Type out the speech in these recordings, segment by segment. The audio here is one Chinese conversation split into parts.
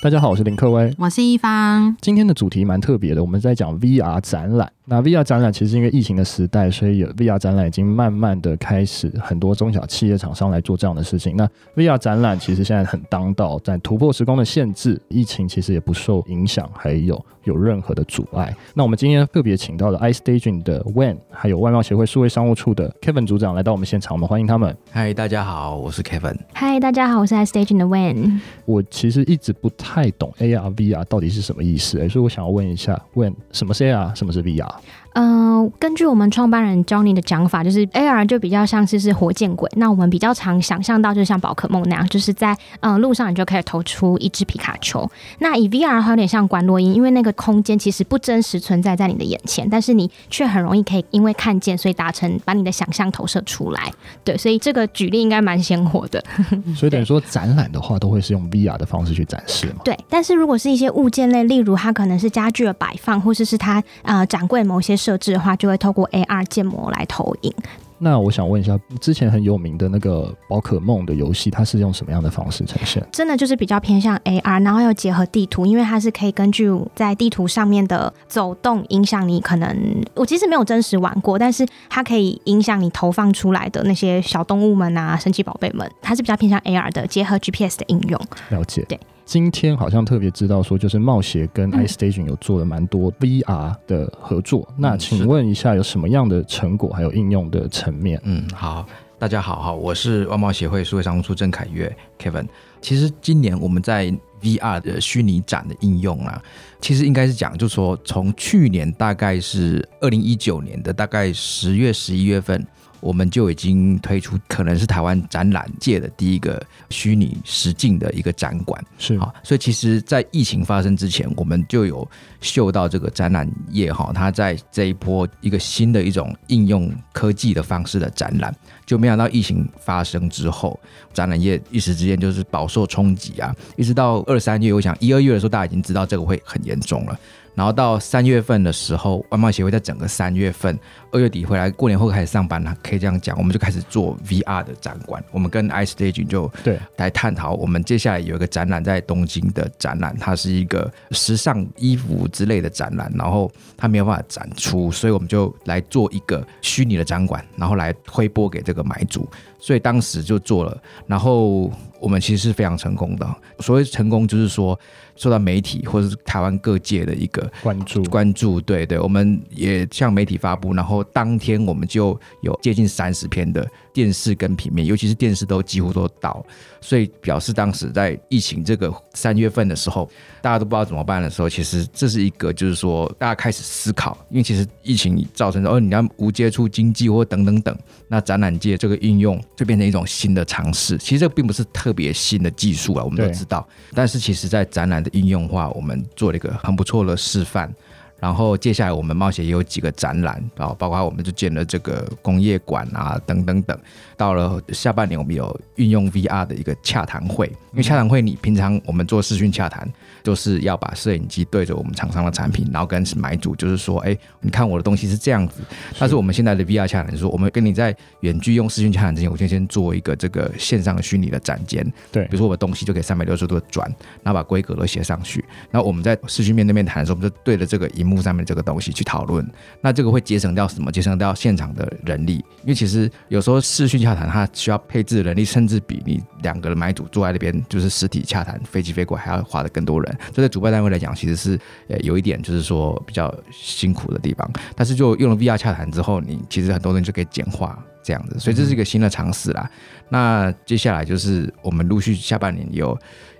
大家好，我是林克威，我是一方。今天的主题蛮特别的，我们在讲 VR 展览。那 VR 展览其实因为疫情的时代，所以有 VR 展览已经慢慢的开始，很多中小企业厂商来做这样的事情。那 VR 展览其实现在很当道，在突破时空的限制，疫情其实也不受影响，还有有任何的阻碍。那我们今天特别请到了 iStaging 的 Wen，还有外贸协会数位商务处的 Kevin 组长来到我们现场，我们欢迎他们。嗨，大家好，我是 Kevin。嗨，大家好，我是 iStaging 的 Wen。我其实一直不太太懂 AR、VR 到底是什么意思，所以我想要问一下问什么是 AR，什么是 VR？嗯、呃，根据我们创办人 Johnny 的讲法，就是 AR 就比较像是是火箭鬼。那我们比较常想象到，就像宝可梦那样，就是在嗯、呃、路上你就可以投出一只皮卡丘。那以 VR 的话，有点像观落音，因为那个空间其实不真实存在在你的眼前，但是你却很容易可以因为看见，所以达成把你的想象投射出来。对，所以这个举例应该蛮鲜活的。所以等于说展览的话，都会是用 VR 的方式去展示嘛？对，但是如果是一些物件类，例如它可能是家具的摆放，或者是，是它呃展柜某些。设置的话，就会透过 AR 建模来投影。那我想问一下，之前很有名的那个宝可梦的游戏，它是用什么样的方式呈现？真的就是比较偏向 AR，然后又结合地图，因为它是可以根据在地图上面的走动影响你。可能我其实没有真实玩过，但是它可以影响你投放出来的那些小动物们啊、神奇宝贝们，它是比较偏向 AR 的，结合 GPS 的应用。了解。对。今天好像特别知道说，就是贸协跟 iStaging 有做了蛮多 VR 的合作。嗯、那请问一下，有什么样的成果，还有应用的层面？嗯，好，大家好，哈，我是外贸协会数位商务处郑凯越 Kevin。其实今年我们在 VR 的虚拟展的应用啊，其实应该是讲，就是说从去年大概是二零一九年的大概十月、十一月份。我们就已经推出，可能是台湾展览界的第一个虚拟实境的一个展馆，是。好，所以其实，在疫情发生之前，我们就有嗅到这个展览业哈，它在这一波一个新的一种应用科技的方式的展览，就没想到疫情发生之后，展览业一时之间就是饱受冲击啊，一直到二三月，我想一二月的时候，大家已经知道这个会很严重了。然后到三月份的时候，外贸协会在整个三月份、二月底回来，过年后开始上班了，可以这样讲，我们就开始做 VR 的展馆。我们跟 iStaging 就对来探讨，我们接下来有一个展览在东京的展览，它是一个时尚衣服之类的展览，然后它没有办法展出，所以我们就来做一个虚拟的展馆，然后来推播给这个买主。所以当时就做了，然后我们其实是非常成功的。所谓成功，就是说。受到媒体或者是台湾各界的一个关注，关注，对对，我们也向媒体发布，然后当天我们就有接近三十篇的电视跟平面，尤其是电视都几乎都倒，所以表示当时在疫情这个三月份的时候，大家都不知道怎么办的时候，其实这是一个就是说大家开始思考，因为其实疫情造成的哦，你要无接触经济或等等等，那展览界这个应用就变成一种新的尝试。其实这并不是特别新的技术啊，我们都知道，但是其实在展览的应用化，我们做了一个很不错的示范。然后接下来我们冒险也有几个展览啊，包括我们就建了这个工业馆啊，等等等。到了下半年，我们有运用 VR 的一个洽谈会，因为洽谈会你平常我们做视讯洽谈，就是要把摄影机对着我们厂商的产品，然后跟买主就是说，哎，你看我的东西是这样子。但是我们现在的 VR 洽谈是说，我们跟你在远距用视讯洽谈之前，我先先做一个这个线上的虚拟的展间，对，比如说我的东西就可以三百六十度的转，然后把规格都写上去。然后我们在视讯面对面谈的时候，我们就对着这个荧幕上面这个东西去讨论。那这个会节省掉什么？节省掉现场的人力，因为其实有时候视讯。洽谈，它需要配置的人力，甚至比你两个人买主坐在那边就是实体洽谈，飞机飞过还要花的更多人。这对主办单位来讲，其实是呃有一点就是说比较辛苦的地方。但是就用了 VR 洽谈之后，你其实很多人就可以简化这样子，所以这是一个新的尝试啦。那接下来就是我们陆续下半年有。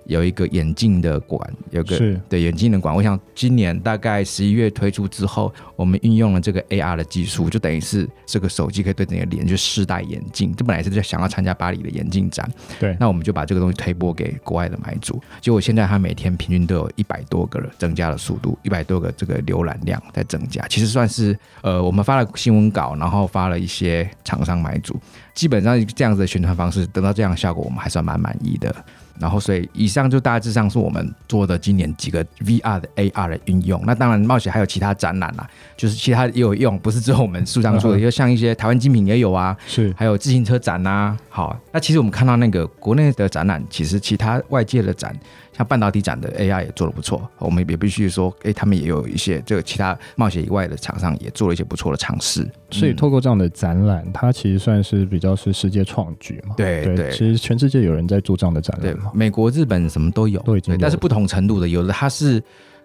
有一个眼镜的馆，有个对眼镜的馆。我想今年大概十一月推出之后，我们运用了这个 AR 的技术，就等于是这个手机可以对着你的脸去试戴眼镜。这本来是在想要参加巴黎的眼镜展，对，那我们就把这个东西推播给国外的买主。结果现在它每天平均都有一百多个了增加的速度，一百多个这个浏览量在增加。其实算是呃，我们发了新闻稿，然后发了一些厂商买主，基本上这样子的宣传方式得到这样的效果，我们还算蛮满意的。然后，所以以上就大致上是我们做的今年几个 VR 的 AR 的应用。那当然，冒险还有其他展览啦，就是其他也有用，不是只有我们书上做的，就像一些台湾精品也有啊，是还有自行车展呐。好，那其实我们看到那个国内的展览，其实其他外界的展。像半导体展的 AI 也做得不错，我们也必须说，哎，他们也有一些这个其他冒险以外的厂商也做了一些不错的尝试。所以透过这样的展览，它其实算是比较是世界创举嘛。对对，对，其实全世界有人在做这样的展览，对，美国、日本什么都有，都已经有，但是不同程度的，有的它是。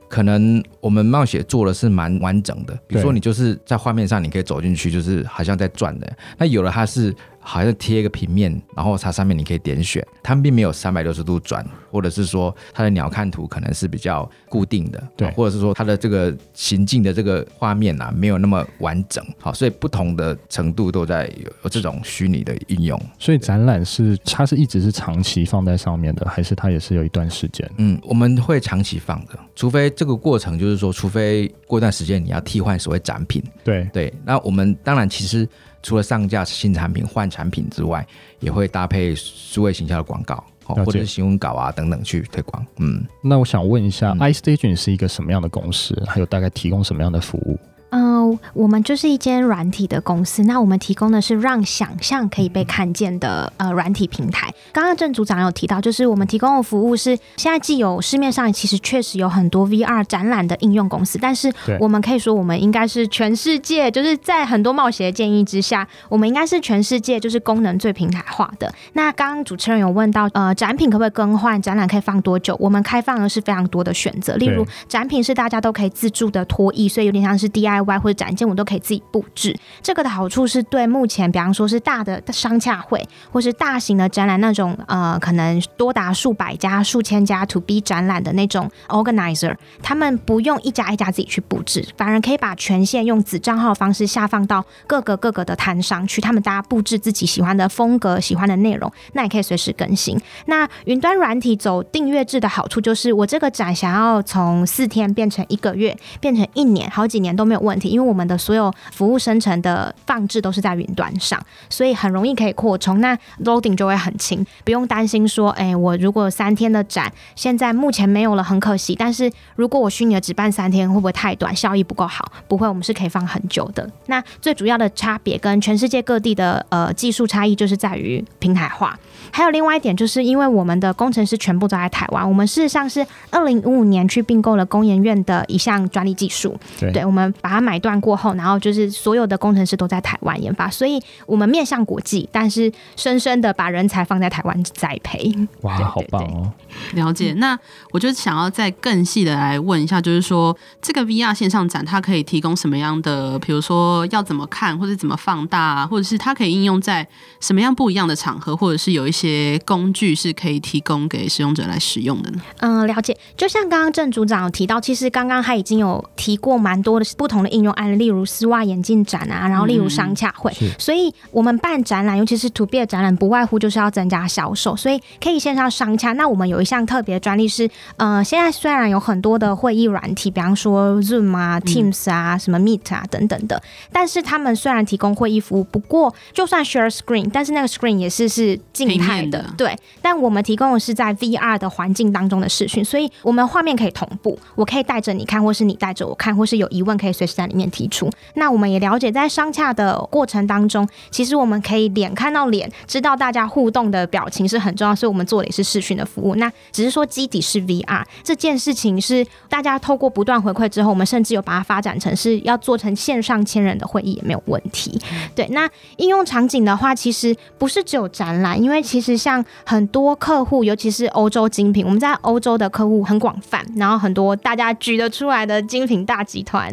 可能我们冒险做的是蛮完整的，比如说你就是在画面上你可以走进去，就是好像在转的。那有的它是。好像贴一个平面，然后它上面你可以点选，它并没有三百六十度转，或者是说它的鸟瞰图可能是比较固定的，对，或者是说它的这个行进的这个画面啊没有那么完整，好，所以不同的程度都在有这种虚拟的应用。所以展览是它是一直是长期放在上面的，还是它也是有一段时间？嗯，我们会长期放的，除非这个过程就是说，除非过一段时间你要替换所谓展品，对对，那我们当然其实。除了上架新产品换产品之外，也会搭配数位行销的广告，或者是新闻稿啊等等去推广。嗯，那我想问一下、嗯、iStation 是一个什么样的公司？还有大概提供什么样的服务？嗯、呃，我们就是一间软体的公司。那我们提供的是让想象可以被看见的呃软体平台。刚刚郑组长有提到，就是我们提供的服务是现在既有市面上其实确实有很多 VR 展览的应用公司，但是我们可以说我们应该是全世界，就是在很多冒险的建议之下，我们应该是全世界就是功能最平台化的。那刚刚主持人有问到，呃，展品可不可以更换？展览可以放多久？我们开放的是非常多的选择，例如展品是大家都可以自助的脱衣，所以有点像是 DIY。外或者展件，我都可以自己布置。这个的好处是对目前，比方说是大的商洽会，或是大型的展览那种，呃，可能多达数百家、数千家 to B 展览的那种 organizer，他们不用一家一家自己去布置，反而可以把权限用子账号方式下放到各个各个的摊商去，他们大家布置自己喜欢的风格、喜欢的内容，那也可以随时更新。那云端软体走订阅制的好处就是，我这个展想要从四天变成一个月，变成一年，好几年都没有问。问题，因为我们的所有服务生成的放置都是在云端上，所以很容易可以扩充，那 loading 就会很轻，不用担心说，哎、我如果三天的展现在目前没有了，很可惜。但是如果我虚拟的只办三天，会不会太短，效益不够好？不会，我们是可以放很久的。那最主要的差别跟全世界各地的呃技术差异，就是在于平台化。还有另外一点，就是因为我们的工程师全部都在台湾，我们事实上是二零一五年去并购了工研院的一项专利技术，对，我们把它买断过后，然后就是所有的工程师都在台湾研发，所以我们面向国际，但是深深的把人才放在台湾栽培。哇，好棒哦！了解。那我就想要再更细的来问一下，就是说这个 VR 线上展它可以提供什么样的，比如说要怎么看，或者怎么放大，或者是它可以应用在什么样不一样的场合，或者是有一些。些工具是可以提供给使用者来使用的呢？嗯，了解。就像刚刚郑组长有提到，其实刚刚他已经有提过蛮多的不同的应用案例，例如丝袜眼镜展啊，然后例如商洽会。嗯、所以，我们办展览，尤其是 to B 的展览，不外乎就是要增加销售，所以可以线上商洽。那我们有一项特别的专利是，呃，现在虽然有很多的会议软体，比方说 Zoom 啊、Teams 啊、什么 Meet 啊等等的，但是他们虽然提供会议服务，不过就算 Share Screen，但是那个 Screen 也是是静态。的对，但我们提供的是在 VR 的环境当中的视讯，所以我们画面可以同步，我可以带着你看，或是你带着我看，或是有疑问可以随时在里面提出。那我们也了解，在商洽的过程当中，其实我们可以脸看到脸，知道大家互动的表情是很重要，所以我们做的也是视讯的服务。那只是说基底是 VR 这件事情是大家透过不断回馈之后，我们甚至有把它发展成是要做成线上千人的会议也没有问题。对，那应用场景的话，其实不是只有展览，因为其实。像很多客户，尤其是欧洲精品，我们在欧洲的客户很广泛，然后很多大家举得出来的精品大集团，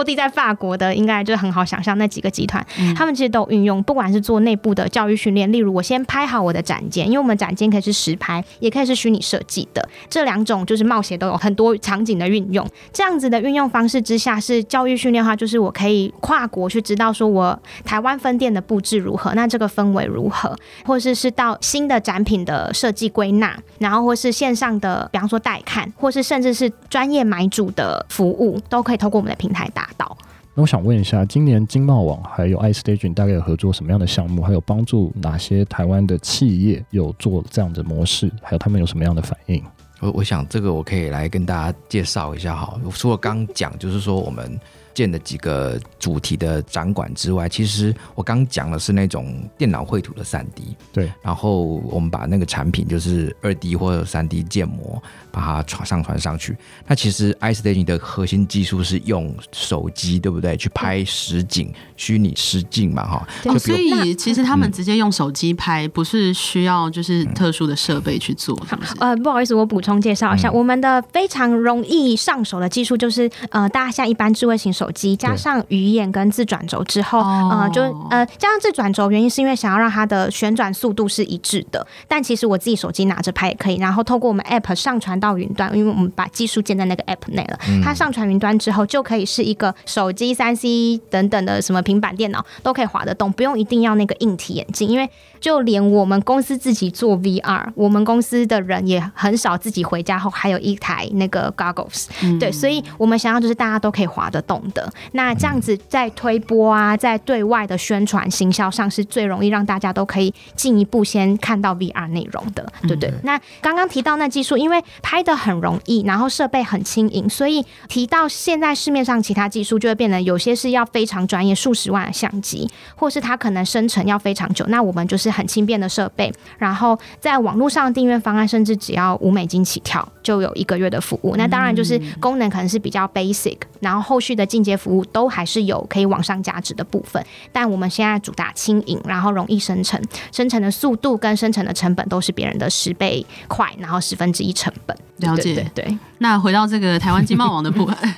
落地在法国的，应该就很好想象那几个集团，嗯、他们其实都运用，不管是做内部的教育训练，例如我先拍好我的展间，因为我们展间可以是实拍，也可以是虚拟设计的，这两种就是冒险都有很多场景的运用。这样子的运用方式之下，是教育训练的话，就是我可以跨国去知道说我台湾分店的布置如何，那这个氛围如何，或是是到。新的展品的设计归纳，然后或是线上的，比方说带看，或是甚至是专业买主的服务，都可以透过我们的平台达到。那我想问一下，今年经贸网还有 iStation 大概有合作什么样的项目？还有帮助哪些台湾的企业有做这样的模式？还有他们有什么样的反应？我我想这个我可以来跟大家介绍一下哈。除了刚讲，就是说我们。建的几个主题的展馆之外，其实我刚讲的是那种电脑绘图的三 D，对，然后我们把那个产品就是二 D 或者三 D 建模，把它传上传上去。那其实 iStaging 的核心技术是用手机，对不对？去拍实景、虚拟实景嘛，哈。哦，所以其实他们直接用手机拍，不是需要就是特殊的设备去做，是不是？呃，不好意思，我补充介绍一下，嗯、我们的非常容易上手的技术就是，呃，大家像一般智慧型手机加上鱼眼跟自转轴之后，呃，就呃加上自转轴，原因是因为想要让它的旋转速度是一致的。但其实我自己手机拿着拍也可以，然后透过我们 App 上传到云端，因为我们把技术建在那个 App 内了，它上传云端之后就可以是一个手机、三 C 等等的什么平板电脑都可以滑得动，不用一定要那个硬体眼镜，因为就连我们公司自己做 VR，我们公司的人也很少自己回家后还有一台那个 Goggles，嗯，对，所以我们想要就是大家都可以滑得动的。那这样子在推播啊，在对外的宣传行销上是最容易让大家都可以进一步先看到 VR 内容的，对不对？嗯、那刚刚提到那技术，因为拍的很容易，然后设备很轻盈，所以提到现在市面上其他技术就会变得有些是要非常专业，数十万的相机，或是它可能生成要非常久。那我们就是很轻便的设备，然后在网络上订阅方案，甚至只要五美金起跳就有一个月的服务。那当然就是功能可能是比较 basic，然后后续的进阶服务都还是有可以往上加值的部分。但我们现在主打轻盈，然后容易生成，生成的速度跟生成的成本都是别人的十倍快，然后十分之一成本。了解，对，对，对。那回到这个台湾经贸网的部分。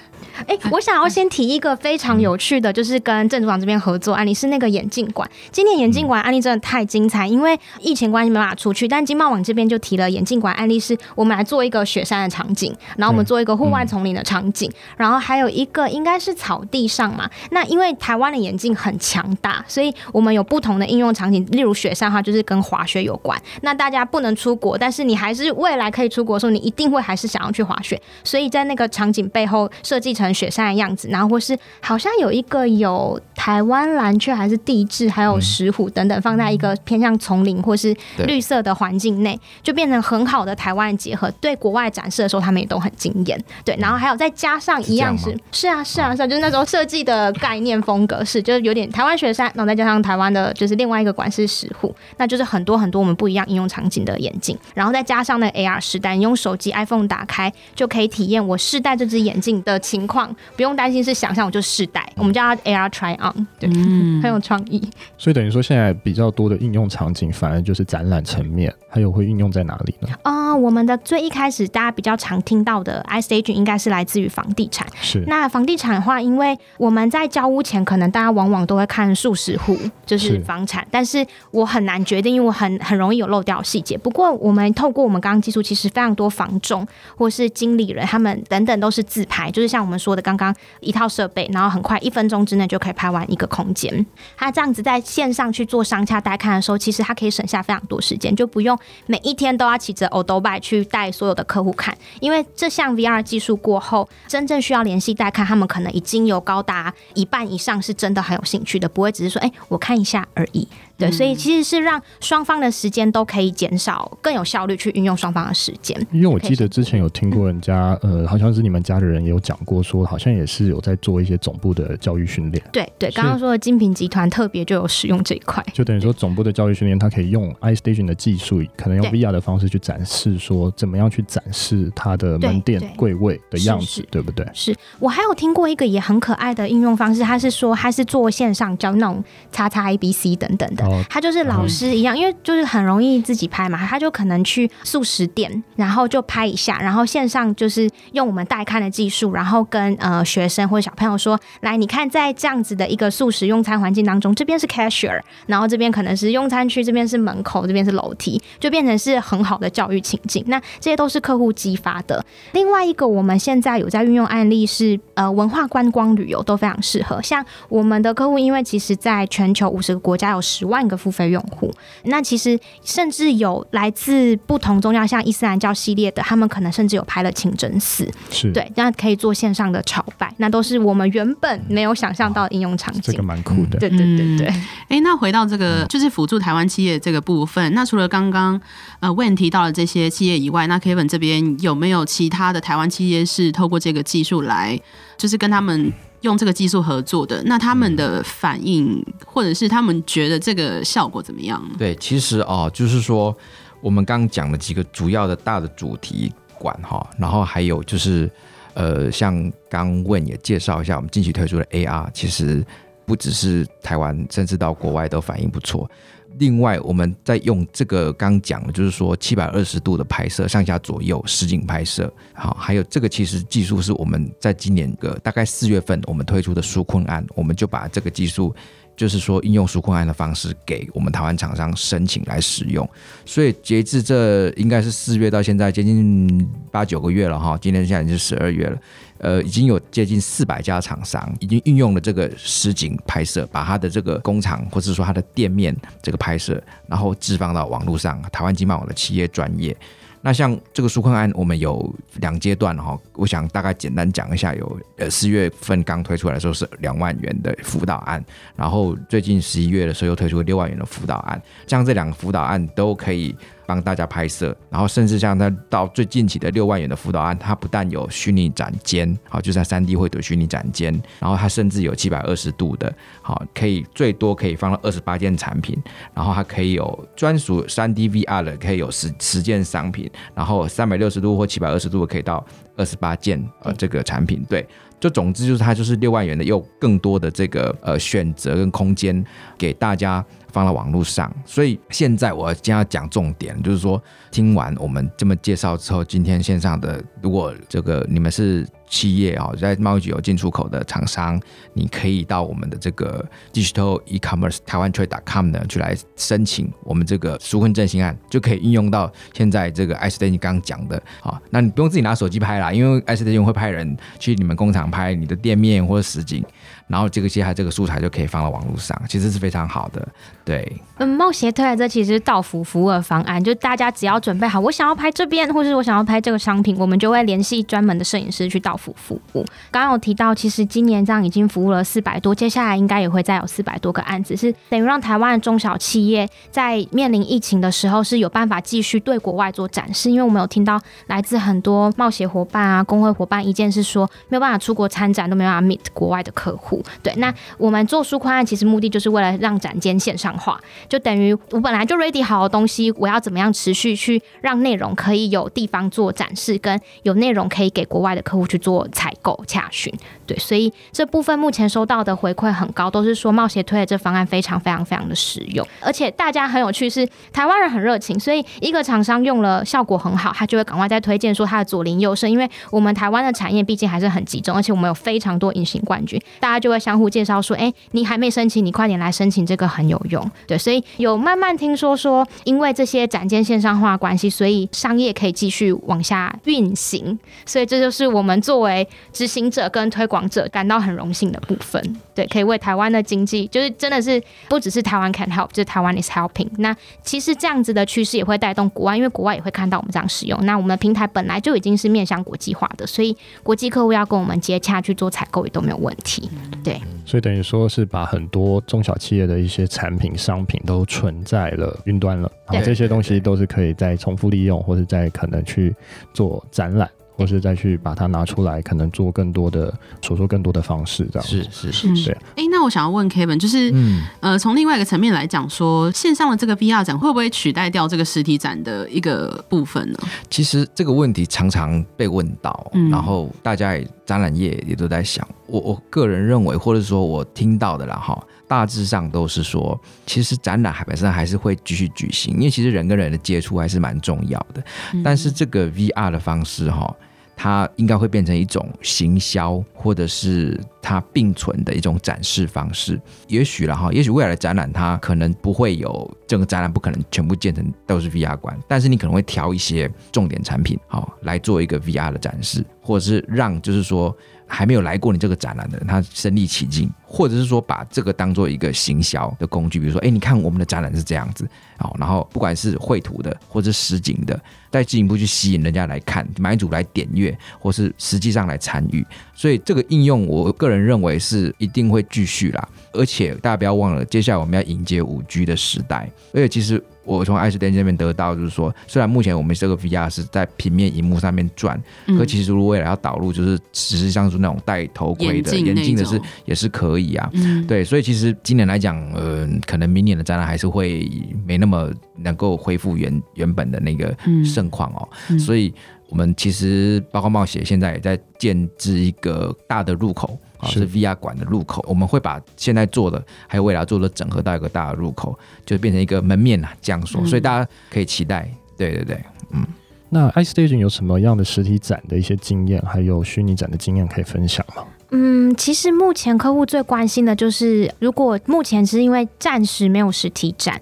哎、欸，我想要先提一个非常有趣的，就是跟郑组长这边合作案例，是那个眼镜馆。今年眼镜馆案例真的太精彩，因为疫情关系没办法出去，但经贸网这边就提了眼镜馆案例，是我们来做一个雪山的场景，然后我们做一个户外丛林的场景，然后还有一个应该是草地上嘛。那因为台湾的眼镜很强大，所以我们有不同的应用场景，例如雪山的话就是跟滑雪有关。那大家不能出国，但是你还是未来可以出国的时候，你一定会还是想要去滑雪，所以在那个场景背后设计成雪山的样子。然后或是好像有一个有台湾蓝雀还是地质，还有石虎等等，放在一个偏向丛林或是绿色的环境内，就变成很好的台湾结合。对国外展示的时候，他们也都很惊艳。对，然后还有再加上一样是是啊是啊是啊，就是那时候设计的概念风格是，就是有点台湾雪山，然后再加上台湾的就是另外一个馆是石虎，那就是很多很多我们不一样应用场景的眼镜，然后再加上那 AR 时代，你用手机 iPhone 打开就可以体验我试戴这只眼镜的情况，不用担心。是想象，我就试戴，我们叫它 AR Try On，对，嗯、很有创意。所以等于说，现在比较多的应用场景，反而就是展览层面，还有会运用在哪里呢？啊、呃，我们的最一开始大家比较常听到的 iStaging 应该是来自于房地产。是。那房地产的话，因为我们在交屋前，可能大家往往都会看数十户，就是房产，是，但是我很难决定，因为我很很容易有漏掉细节。不过，我们透过我们刚刚技术，其实非常多房仲或是经理人，他们等等都是自拍，就是像我们说的刚刚。一套设备，然后很快一分钟之内就可以拍玩一个空间。他这样子在线上去做商洽带看的时候，其实他可以省下非常多时间，就不用每一天都要骑着欧兜拜去带所有的客户看。因为这项 VR 技术过后，真正需要联系带看，他们可能已经有高达一半以上是真的很有兴趣的，不会只是说哎、我看一下而已。对，所以其实是让双方的时间都可以减少，更有效率去运用双方的时间。因为我记得之前有听过人家，呃，好像是你们家的人也有讲过，说好像也是有在做一些总部的教育训练。对对，刚刚说的精品集团特别就有使用这一块，就等于说总部的教育训练，它可以用 iStaging 的技术，可能用 VR 的方式去展示，说怎么样去展示它的门店柜位的样子，对不对？是我还有听过一个也很可爱的应用方式，他是说他是做线上教那种叉叉 ABC 等等的。他就是老师一样，因为就是很容易自己拍嘛，他就可能去素食店，然后就拍一下，然后线上就是用我们带看的技术，然后跟呃学生或者小朋友说，来，你看在这样子的一个素食用餐环境当中，这边是 cashier，然后这边可能是用餐区，这边是门口，这边是楼梯，就变成是很好的教育情境。那这些都是客户激发的。另外一个我们现在有在运用案例是呃文化观光旅游都非常适合，像我们的客户，因为其实在全球五十个国家有十万个付费用户，那其实甚至有来自不同宗教，像伊斯兰教系列的，他们可能甚至有拍了清真寺，是。对，那可以做线上的朝拜，那都是我们原本没有想象到的应用场景，这个蛮酷的，对对对对。哎、嗯，那回到这个就是辅助台湾企业这个部分，那除了刚刚呃 Wayne 提到了这些企业以外，那 Kevin 这边有没有其他的台湾企业是透过这个技术来，就是跟他们。用这个技术合作的，那他们的反应，或者是他们觉得这个效果怎么样？对，其实哦，就是说我们刚刚讲了几个主要的大的主题馆哈，然后还有就是呃，像刚问也介绍一下，我们近期推出的 AR，其实不只是台湾，甚至到国外都反应不错。另外，我们在用这个刚讲的，就是说七百二十度的拍摄，上下左右实景拍摄，好，还有这个其实技术是我们在今年个大概四月份我们推出的纾困案，我们就把这个技术，就是说应用纾困案的方式给我们台湾厂商申请来使用，所以截至这应该是四月到现在接近八九个月了哈，今天现在已经是十二月了。呃，已经有接近四百家厂商已经运用了这个实景拍摄，把它的这个工厂或者说它的店面这个拍摄，然后置放到网络上，台湾经贸网的企业专业。那像这个纾困案，我们有两阶段哈，我想大概简单讲一下。有呃四月份刚推出来的时候是两万元的辅导案，然后最近十一月的时候又推出六万元的辅导案，像这两个辅导案都可以帮大家拍摄，然后甚至像他到最近期的六万元的辅导案，它不但有虚拟展间，好，就在三 D 绘图虚拟展间，然后它甚至有七百二十度的，好，可以最多可以放到二十八件产品，然后它可以有专属三 D VR 的，可以有十十件商品。然后三百六十度或七百二十度可以到二十八件呃这个产品，对，就总之就是它就是六万元的，又更多的这个呃选择跟空间给大家放到网络上。所以现在我将要讲重点，就是说听完我们这么介绍之后，今天线上的如果这个你们是。企业啊，在贸易局有进出口的厂商，你可以到我们的这个 Digital E-commerce 台湾 Trade.com 呢，去来申请我们这个纾困振兴案，就可以应用到现在这个 iStation 刚刚讲的啊。那你不用自己拿手机拍啦，因为 S D 会派人去你们工厂拍你的店面或者实景。然后这个接下来这个素材就可以放到网络上，其实是非常好的。对，嗯，冒协推来这其实是到府服务的方案，就大家只要准备好，我想要拍这边，或是我想要拍这个商品，我们就会联系专门的摄影师去到府服务。刚刚有提到，其实今年这样已经服务了四百多，接下来应该也会再有四百多个案子，是等于让台湾的中小企业在面临疫情的时候是有办法继续对国外做展示。因为我们有听到来自很多冒险伙伴啊、工会伙伴意见是说，没有办法出国参展，都没有办法 meet 国外的客户。对，那我们做书宽案，其实目的就是为了让展间线上化，就等于我本来就 ready 好的东西，我要怎么样持续去让内容可以有地方做展示，跟有内容可以给国外的客户去做做采购、洽询。对，所以这部分目前收到的回馈很高，都是说冒协推的这方案非常非常非常的实用，而且大家很有趣是台湾人很热情，所以一个厂商用了效果很好，他就会赶快再推荐说他的左邻右舍，因为我们台湾的产业毕竟还是很集中，而且我们有非常多隐形冠军，大家就会相互介绍说，哎，你还没申请，你快点来申请，这个很有用。对，所以有慢慢听说说，因为这些展间线上化关系，所以商业可以继续往下运行，所以这就是我们作为执行者跟推广者感到很荣幸的部分。对，可以为台湾的经济，就是真的是不只是台湾 can help，就是台湾 is helping。那其实这样子的趋势也会带动国外，因为国外也会看到我们这样使用。那我们的平台本来就已经是面向国际化的，所以国际客户要跟我们接洽去做采购也都没有问题。对。所以等于说是把很多中小企业的一些产品、商品都存在了云端了，然后这些东西都是可以再重复利用，或者再可能去做展览。或是再去把它拿出来，可能做更多的，所说更多的方式，这样是是是，是。哎、欸，那我想要问 Kevin，就是，嗯、呃，从另外一个层面来讲，说线上的这个 VR 展会不会取代掉这个实体展的一个部分呢？其实这个问题常常被问到，嗯、然后大家也展览业也都在想。我我个人认为，或者说我听到的啦，哈，大致上都是说，其实展览本身还是会继续举行，因为其实人跟人的接触还是蛮重要的。嗯、但是这个 VR 的方式，哈。它应该会变成一种行销，或者是它并存的一种展示方式。也许了哈，也许未来的展览它可能不会有整个展览，不可能全部建成都是 VR 馆，但是你可能会挑一些重点产品，好来做一个 VR 的展示，或者是让就是说还没有来过你这个展览的人，他身临其境，或者是说把这个当做一个行销的工具，比如说，哎，你看我们的展览是这样子，好，然后不管是绘图的或者实景的。再进一步去吸引人家来看，买主来点阅，或是实际上来参与，所以这个应用，我个人认为是一定会继续啦。而且大家不要忘了，接下来我们要迎接五 G 的时代，而且其实我从 iStage 这边得到，就是说，虽然目前我们这个 VR 是在平面荧幕上面转，嗯、可其实如果未来要导入，就是实际上是那种戴头盔的眼镜的是也是可以啊。嗯、对，所以其实今年来讲，呃，可能明年的展览还是会没那么能够恢复原原本的那个盛况哦。嗯、所以我们其实包括冒险现在也在建制一个大的入口。是 VR 馆的入口，我们会把现在做的还有未来做的整合到一个大的入口，就变成一个门面呐，这样说，嗯、所以大家可以期待。对对对，嗯。那 iStation 有什么样的实体展的一些经验，还有虚拟展的经验可以分享吗？嗯，其实目前客户最关心的就是，如果目前是因为暂时没有实体展。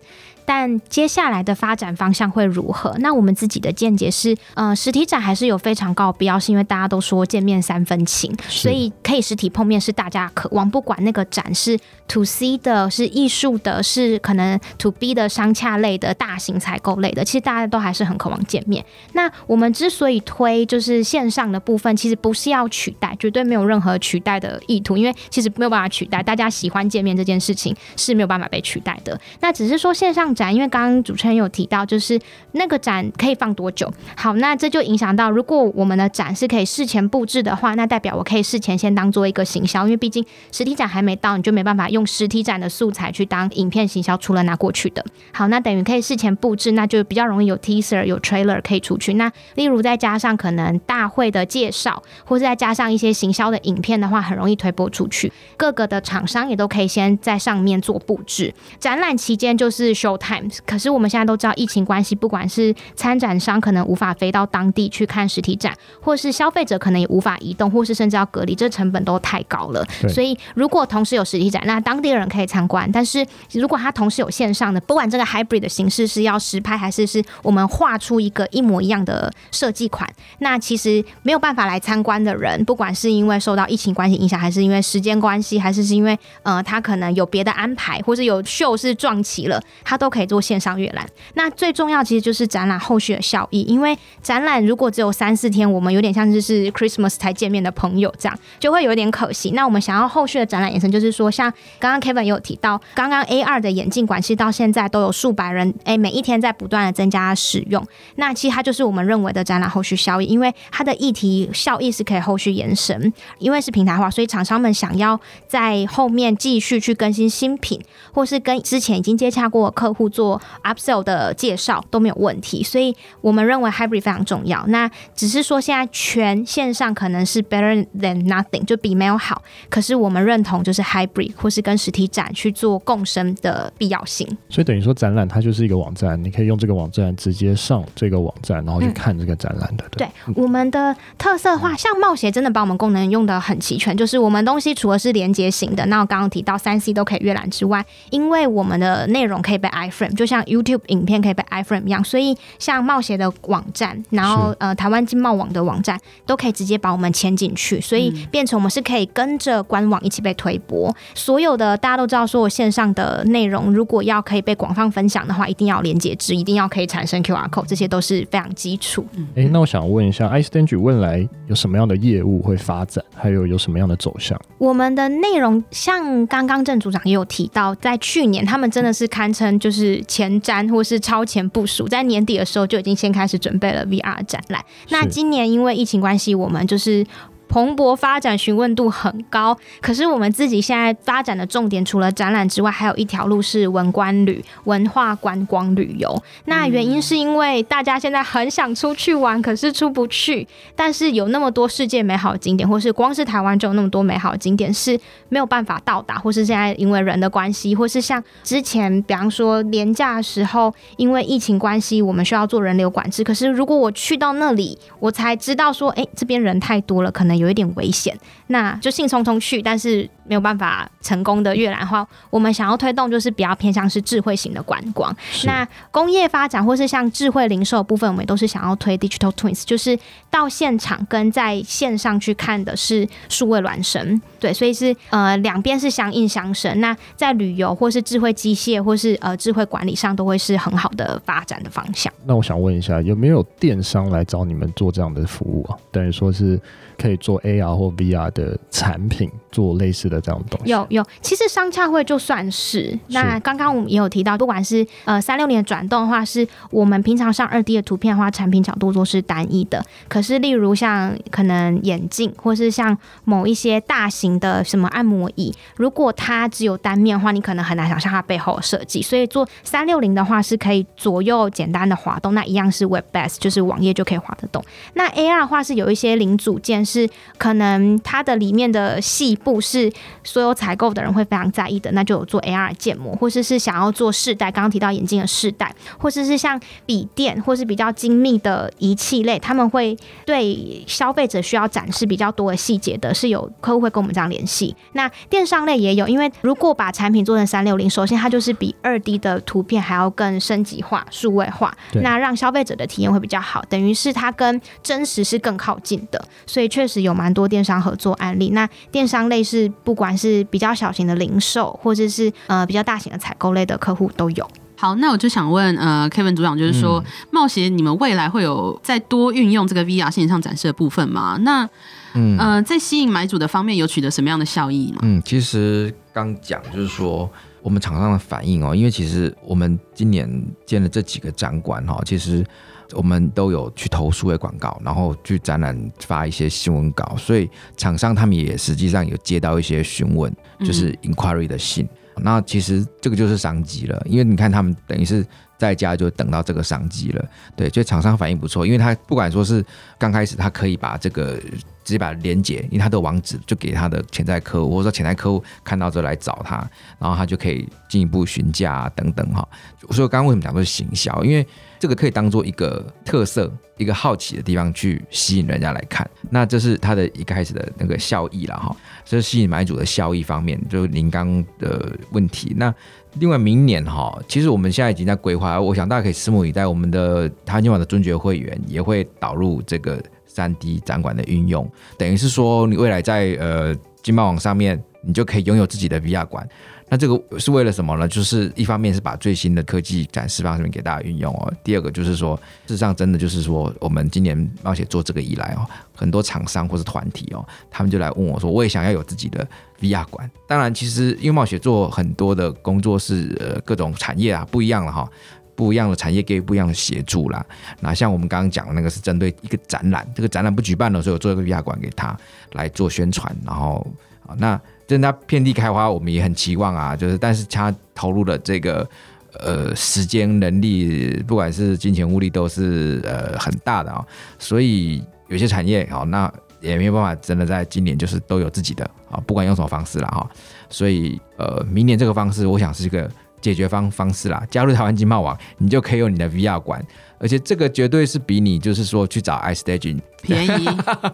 但接下来的发展方向会如何？那我们自己的见解是，呃，实体展还是有非常高必要，是因为大家都说见面三分情，所以可以实体碰面是大家渴望。不管那个展是 to C 的，是艺术的，是可能 to B 的商洽类的大型采购类的，其实大家都还是很渴望见面。那我们之所以推就是线上的部分，其实不是要取代，绝对没有任何取代的意图，因为其实没有办法取代。大家喜欢见面这件事情是没有办法被取代的。那只是说线上。展，因为刚刚主持人有提到，就是那个展可以放多久？好，那这就影响到，如果我们的展是可以事前布置的话，那代表我可以事前先当做一个行销，因为毕竟实体展还没到，你就没办法用实体展的素材去当影片行销，除了拿过去的。好，那等于可以事前布置，那就比较容易有 teaser、有 trailer 可以出去。那例如再加上可能大会的介绍，或是再加上一些行销的影片的话，很容易推播出去。各个的厂商也都可以先在上面做布置。展览期间就是 show time。可是我们现在都知道疫情关系，不管是参展商可能无法飞到当地去看实体展，或是消费者可能也无法移动，或是甚至要隔离，这成本都太高了。所以如果同时有实体展，那当地的人可以参观；但是如果他同时有线上的，不管这个 hybrid 的形式是要实拍，还是是我们画出一个一模一样的设计款，那其实没有办法来参观的人，不管是因为受到疫情关系影响，还是因为时间关系，还是是因为呃他可能有别的安排，或是有秀是撞齐了，他都可以。可以做线上阅览，那最重要其实就是展览后续的效益。因为展览如果只有三四天，我们有点像就是 Christmas 才见面的朋友这样，就会有点可惜。那我们想要后续的展览延伸，就是说像刚刚 Kevin 也有提到，刚刚 AR 的眼镜馆，其实到现在都有数百人，哎，每一天在不断的增加使用。那其实它就是我们认为的展览后续效益，因为它的议题效益是可以后续延伸，因为是平台化，所以厂商们想要在后面继续去更新新品，或是跟之前已经接洽过的客户做。做 upsell 的介绍都没有问题，所以我们认为 hybrid 非常重要。那只是说现在全线上可能是 better than nothing，就比没有好。可是我们认同就是 hybrid 或是跟实体展去做共生的必要性。所以等于说展览它就是一个网站，你可以用这个网站直接上这个网站，然后去看这个展览的。嗯、对，我们的特色化，像冒险真的把我们功能用的很齐全，就是我们东西除了是连接型的，那我刚刚提到三 C 都可以阅览之外，因为我们的内容可以被 iframe。就像 YouTube 影片可以被 iframe 一样，所以像冒险的网站，然后呃台湾经贸网的网站都可以直接把我们牵进去，所以变成我们是可以跟着官网一起被推播。所有的大家都知道，说我线上的内容如果要可以被广泛分享的话，一定要连结值，一定要可以产生 QR code，这些都是非常基础。哎、欸，那我想问一下，iStage 未来有什么样的业务会发展，还有有什么样的走向？我们的内容像刚刚郑组长也有提到，在去年他们真的是堪称就是。前瞻或是超前部署，在年底的时候就已经先开始准备了 VR 展览。那今年因为疫情关系，我们就是。蓬勃发展，询问度很高。可是我们自己现在发展的重点，除了展览之外，还有一条路是文观旅、文化观光旅游。那原因是因为大家现在很想出去玩，可是出不去。但是有那么多世界美好景点，或是光是台湾就有那么多美好景点是没有办法到达，或是现在因为人的关系，或是像之前，比方说年假的时候，因为疫情关系，我们需要做人流管制。可是如果我去到那里，我才知道说，哎、这边人太多了，可能。有一点危险，那就兴冲冲去，但是没有办法成功的阅览的话，我们想要推动就是比较偏向是智慧型的观光。那工业发展或是像智慧零售部分，我们都是想要推 digital twins，就是到现场跟在线上去看的是数位孪生。对，所以是呃两边是相映相生。那在旅游或是智慧机械或是呃智慧管理上，都会是很好的发展的方向。那我想问一下，有没有电商来找你们做这样的服务啊？等于说是可以做。AR 或 VR 的产品，做类似的这样的东西？有有，其实商洽会就算是。那刚刚我们也有提到，不管是呃三六零的转动的话，是我们平常上二 D 的图片的话，产品角度都是单一的。可是例如像可能眼镜，或是像某一些大型的什么按摩椅，如果它只有单面的话，你可能很难想象它背后的设计。所以做三六零的话，是可以左右简单的滑动，那一样是 Web Based，就是网页就可以滑得动。那 AR 的话是有一些零组件是可能它的里面的细部是所有采购的人会非常在意的，那就有做 AR 建模，或是是想要做试戴，刚刚提到眼镜的试戴，或是是像笔电或是比较精密的仪器类，他们会对消费者需要展示比较多的细节的，是有客户会跟我们这样联系。那电商类也有，因为如果把产品做成三六零，首先它就是比二 D 的图片还要更升级化、数位化，那让消费者的体验会比较好，等于是它跟真实是更靠近的，所以确实有蛮多电商合作案例。那电商类是不管是比较小型的零售，或者是呃比较大型的采购类的客户都有。好，那我就想问呃，Kevin 组长，就是说，贸协、嗯、你们未来会有再多运用这个 VR 线上展示的部分吗？那嗯呃，在吸引买主的方面有取得什么样的效益吗？嗯，其实刚讲就是说，我们厂商的反应哦，因为其实我们今年建了这几个展馆哈，其实。我们都有去投数位广告，然后去展览发一些新闻稿，所以厂商他们也实际上有接到一些询问，就是 inquiry 的信。嗯、那其实这个就是商机了，因为你看他们等于是在家就等到这个商机了。对，所以厂商反应不错，因为他不管说是刚开始，他可以把这个直接把它连接，因为他的网址就给他的潜在客户，或者说潜在客户看到之后来找他，然后他就可以进一步询价啊等等哈。所以刚刚为什么讲说行销？因为这个可以当做一个特色，一个好奇的地方去吸引人家来看，那这是它的一开始的那个效益了哈。这是吸引买主的效益方面，就是您刚的问题。那另外明年哈，其实我们现在已经在规划，我想大家可以拭目以待。我们的台湾金马的尊爵会员也会导入这个三 D 展馆的运用，等于是说你未来在呃经贸网上面，你就可以拥有自己的 VR 馆。那这个是为了什么呢？就是一方面是把最新的科技展示方式给大家运用哦。第二个就是说，事实上真的就是说，我们今年冒险做这个以来哦，很多厂商或是团体哦，他们就来问我说，我也想要有自己的 VR 馆。当然，其实因为冒险做很多的工作是呃各种产业啊不一样了哈，不一样的产业给不一样的协助啦。那像我们刚刚讲的那个是针对一个展览，这个展览不举办了，所以我做一个 VR 馆给他来做宣传，然后啊那。真的遍地开花，我们也很期望啊。就是，但是他投入的这个呃时间、能力，不管是金钱、物力，都是呃很大的啊。所以有些产业好，那也没有办法，真的在今年就是都有自己的啊，不管用什么方式了哈。所以呃，明年这个方式，我想是一个解决方方式啦。加入台湾经贸网，你就可以用你的 VR 管。而且这个绝对是比你就是说去找 iStaging 便宜。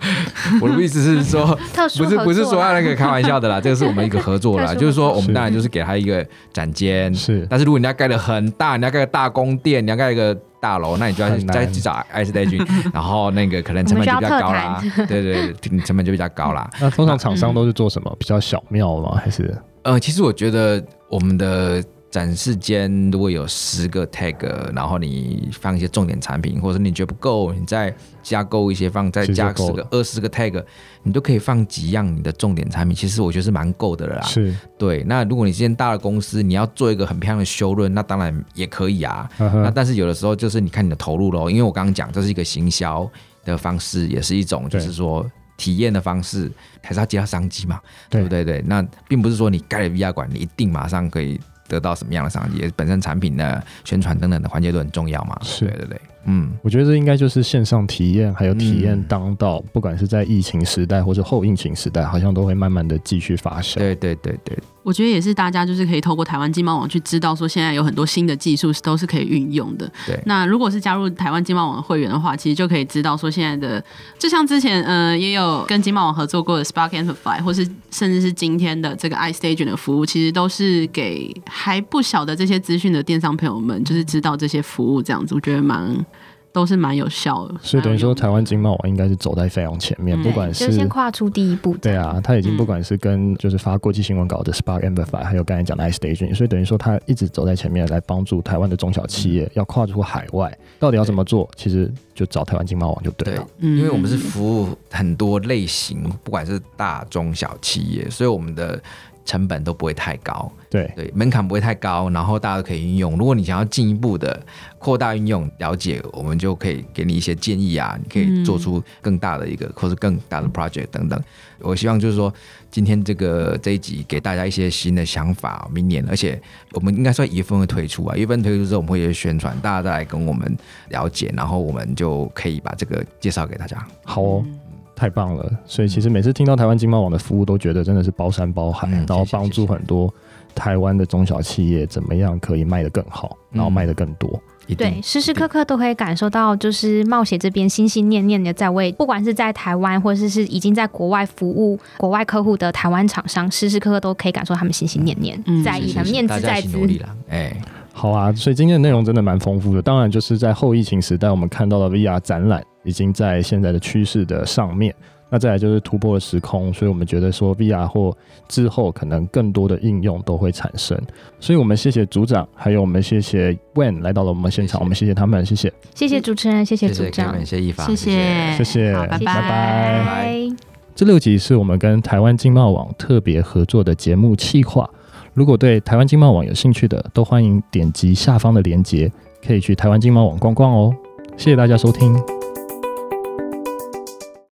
我的意思是说，不是不是说那个开玩笑的啦，这个是我们一个合作啦。就是说我们当然就是给他一个展间，是。但是如果你要盖的很大，你要盖个大宫殿，你要盖一个大楼，那你就要再去找 iStaging，然后那个可能成本就比较高啦。对对对，成本就比较高啦。那通常厂商都是做什么？比较小庙吗？还是？呃，其实我觉得我们的。展示间如果有十个 tag，然后你放一些重点产品，或者你觉得不够，你再加购一些，放再加十个、二十个 tag，你都可以放几样你的重点产品。其实我觉得是蛮够的了啦。是，对。那如果你今天大的公司，你要做一个很漂亮的 showroom，那当然也可以啊。Uh huh. 那但是有的时候就是你看你的投入喽，因为我刚刚讲这是一个行销的方式，也是一种就是说体验的方式，还是要接到商机嘛，对，对不对？对。那并不是说你盖了 VR 馆，你一定马上可以。得到什么样的商机？本身产品的宣传等等的环节都很重要嘛。是，对对对。嗯，我觉得这应该就是线上体验，还有体验当道，嗯、不管是在疫情时代或者后疫情时代，好像都会慢慢的继续发生。对对对对，我觉得也是，大家就是可以透过台湾经贸网去知道说，现在有很多新的技术都是可以运用的。对，那如果是加入台湾经贸网的会员的话，其实就可以知道说，现在的就像之前呃也有跟经贸网合作过的 Spark Amplify，或是甚至是今天的这个 iStaging 的服务，其实都是给还不小的这些资讯的电商朋友们，就是知道这些服务这样子，我觉得蛮。都是蛮有效的。所以等于说，台湾经贸网应该是走在非常前面，嗯、不管是就先跨出第一步。对啊，他已经不管是跟就是发国际新闻稿的 Spark Amplify，还有刚才讲的 iStation，所以等于说他一直走在前面来帮助台湾的中小企业要跨出海外，到底要怎么做？其实就找台湾经贸网就对了。对，嗯、因为我们是服务很多类型，不管是大中小企业，所以我们的。成本都不会太高，对对，门槛不会太高，然后大家都可以运用。如果你想要进一步的扩大运用、了解，我们就可以给你一些建议啊，你可以做出更大的一个，嗯、或是更大的 project 等等。我希望就是说，今天这个这一集给大家一些新的想法。明年，而且我们应该算一月份会推出啊，一月份推出之后，我们会有宣传，大家再来跟我们了解，然后我们就可以把这个介绍给大家。好哦。太棒了！所以其实每次听到台湾经贸网的服务，都觉得真的是包山包海，嗯、然后帮助很多台湾的中小企业怎么样可以卖得更好，然后卖得更多。嗯、对，时时刻刻都可以感受到，就是冒险这边心心念念的在为，不管是在台湾，或者是已经在国外服务国外客户的台湾厂商，时时刻刻都可以感受他们心心念念、嗯、在意，他们念兹在兹。哎，好啊！所以今天的内容真的蛮丰富的。当然，就是在后疫情时代，我们看到了 VR 展览。已经在现在的趋势的上面，那再来就是突破了时空，所以我们觉得说 VR 或之后可能更多的应用都会产生，所以我们谢谢组长，还有我们谢谢 Wen 来到了我们现场，我们谢谢他们，谢谢，谢谢主持人，谢谢组长，谢谢一凡，谢谢，谢谢，拜拜，拜拜。这六集是我们跟台湾经贸网特别合作的节目企划，如果对台湾经贸网有兴趣的，都欢迎点击下方的链接，可以去台湾经贸网逛逛哦。谢谢大家收听。